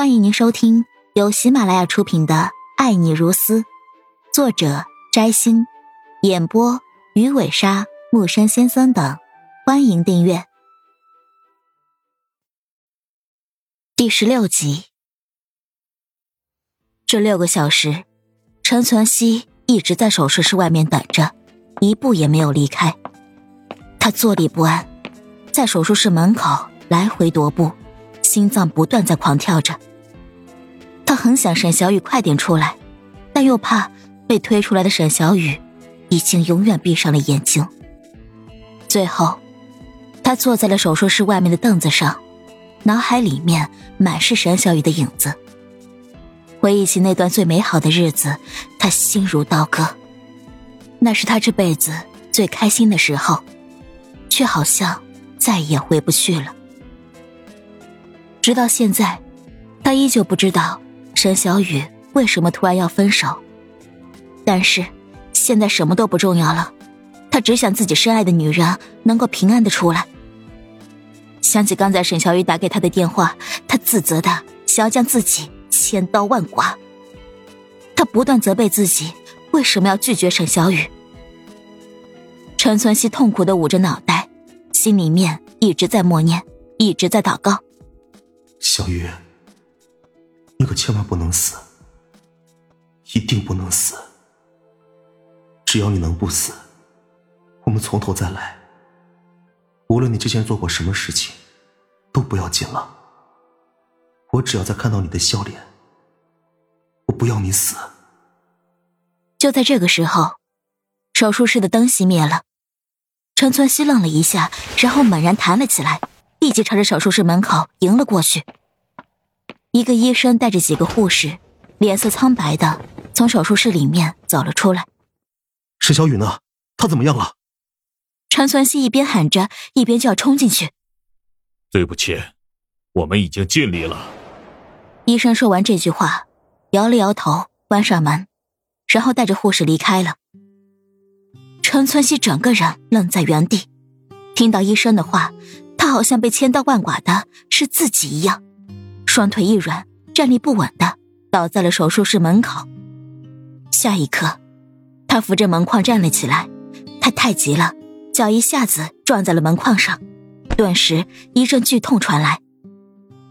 欢迎您收听由喜马拉雅出品的《爱你如斯》，作者摘星，演播鱼尾鲨、木山先生等。欢迎订阅第十六集。这六个小时，陈存希一直在手术室外面等着，一步也没有离开。他坐立不安，在手术室门口来回踱步，心脏不断在狂跳着。很想沈小雨快点出来，但又怕被推出来的沈小雨已经永远闭上了眼睛。最后，他坐在了手术室外面的凳子上，脑海里面满是沈小雨的影子。回忆起那段最美好的日子，他心如刀割。那是他这辈子最开心的时候，却好像再也回不去了。直到现在，他依旧不知道。沈小雨为什么突然要分手？但是现在什么都不重要了，他只想自己深爱的女人能够平安的出来。想起刚才沈小雨打给他的电话，他自责的想要将自己千刀万剐。他不断责备自己为什么要拒绝沈小雨。陈存希痛苦的捂着脑袋，心里面一直在默念，一直在祷告：小雨。你可千万不能死，一定不能死。只要你能不死，我们从头再来。无论你之前做过什么事情，都不要紧了。我只要再看到你的笑脸，我不要你死。就在这个时候，手术室的灯熄灭了。陈存希愣了一下，然后猛然弹了起来，立即朝着手术室门口迎了过去。一个医生带着几个护士，脸色苍白的从手术室里面走了出来。沈小雨呢？她怎么样了？陈存希一边喊着，一边就要冲进去。对不起，我们已经尽力了。医生说完这句话，摇了摇头，关上门，然后带着护士离开了。陈存希整个人愣在原地，听到医生的话，他好像被千刀万剐的是自己一样。双腿一软，站立不稳的倒在了手术室门口。下一刻，他扶着门框站了起来。他太急了，脚一下子撞在了门框上，顿时一阵剧痛传来。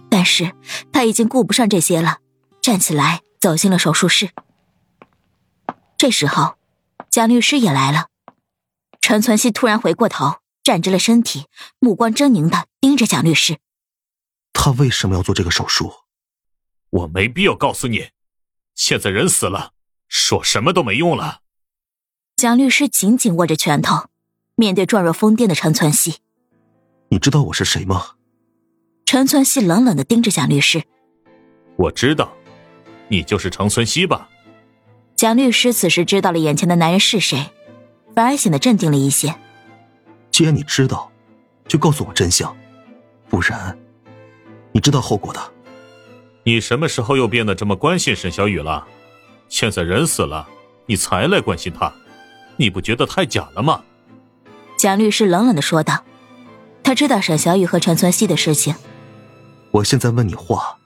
但是他已经顾不上这些了，站起来走进了手术室。这时候，蒋律师也来了。陈存希突然回过头，站直了身体，目光狰狞的盯着蒋律师。他为什么要做这个手术？我没必要告诉你。现在人死了，说什么都没用了。蒋律师紧紧握着拳头，面对状若疯癫的陈存希：“你知道我是谁吗？”陈存希冷冷的盯着蒋律师：“我知道，你就是程存希吧？”蒋律师此时知道了眼前的男人是谁，反而显得镇定了一些。既然你知道，就告诉我真相，不然。你知道后果的。你什么时候又变得这么关心沈小雨了？现在人死了，你才来关心他，你不觉得太假了吗？蒋律师冷冷的说道。他知道沈小雨和陈存希的事情。我现在问你话，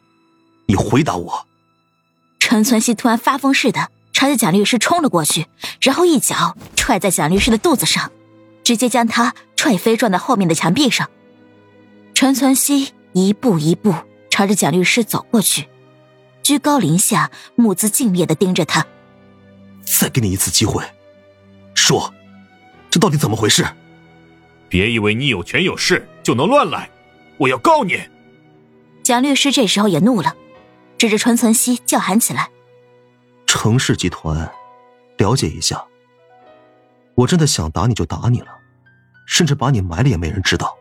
你回答我。陈存希突然发疯似的朝着蒋律师冲了过去，然后一脚踹在蒋律师的肚子上，直接将他踹飞，撞在后面的墙壁上。陈存希。一步一步朝着蒋律师走过去，居高临下，目眦敬业的盯着他。再给你一次机会，说，这到底怎么回事？别以为你有权有势就能乱来，我要告你！蒋律师这时候也怒了，指着陈存希叫喊起来：“程氏集团，了解一下。我真的想打你就打你了，甚至把你埋了也没人知道。”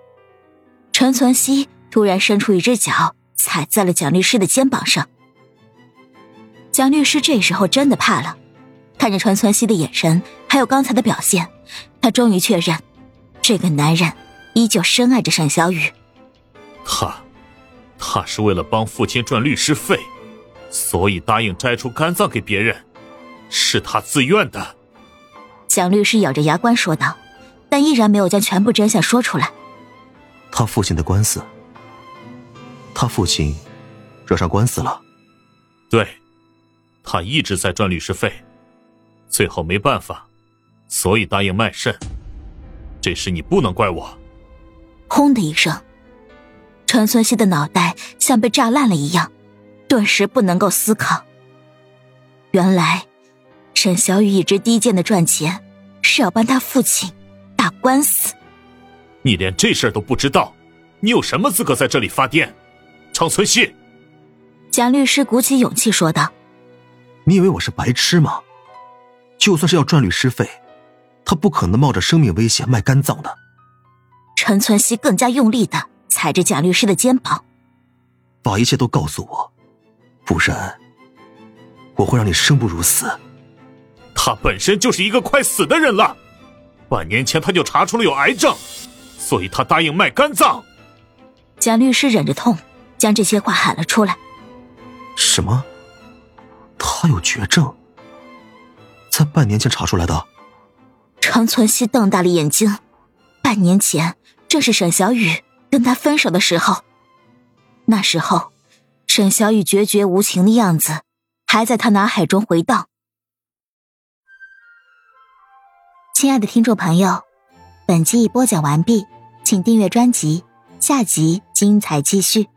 陈存希。突然伸出一只脚，踩在了蒋律师的肩膀上。蒋律师这时候真的怕了，看着陈存希的眼神，还有刚才的表现，他终于确认，这个男人依旧深爱着沈小雨。他，他是为了帮父亲赚律师费，所以答应摘除肝脏给别人，是他自愿的。蒋律师咬着牙关说道，但依然没有将全部真相说出来。他父亲的官司。他父亲惹上官司了。对，他一直在赚律师费，最后没办法，所以答应卖肾。这事你不能怪我。轰的一声，陈存希的脑袋像被炸烂了一样，顿时不能够思考。原来，沈小雨一直低贱的赚钱，是要帮他父亲打官司。你连这事儿都不知道，你有什么资格在这里发癫？程存希，贾律师鼓起勇气说道：“你以为我是白痴吗？就算是要赚律师费，他不可能冒着生命危险卖肝脏的。”陈存希更加用力的踩着贾律师的肩膀，把一切都告诉我，不然我会让你生不如死。他本身就是一个快死的人了，半年前他就查出了有癌症，所以他答应卖肝脏。贾律师忍着痛，将这些话喊了出来。什么？他有绝症？在半年前查出来的？陈存希瞪大了眼睛。半年前。正是沈小雨跟他分手的时候，那时候，沈小雨决绝无情的样子还在他脑海中回荡。亲爱的听众朋友，本集已播讲完毕，请订阅专辑，下集精彩继续。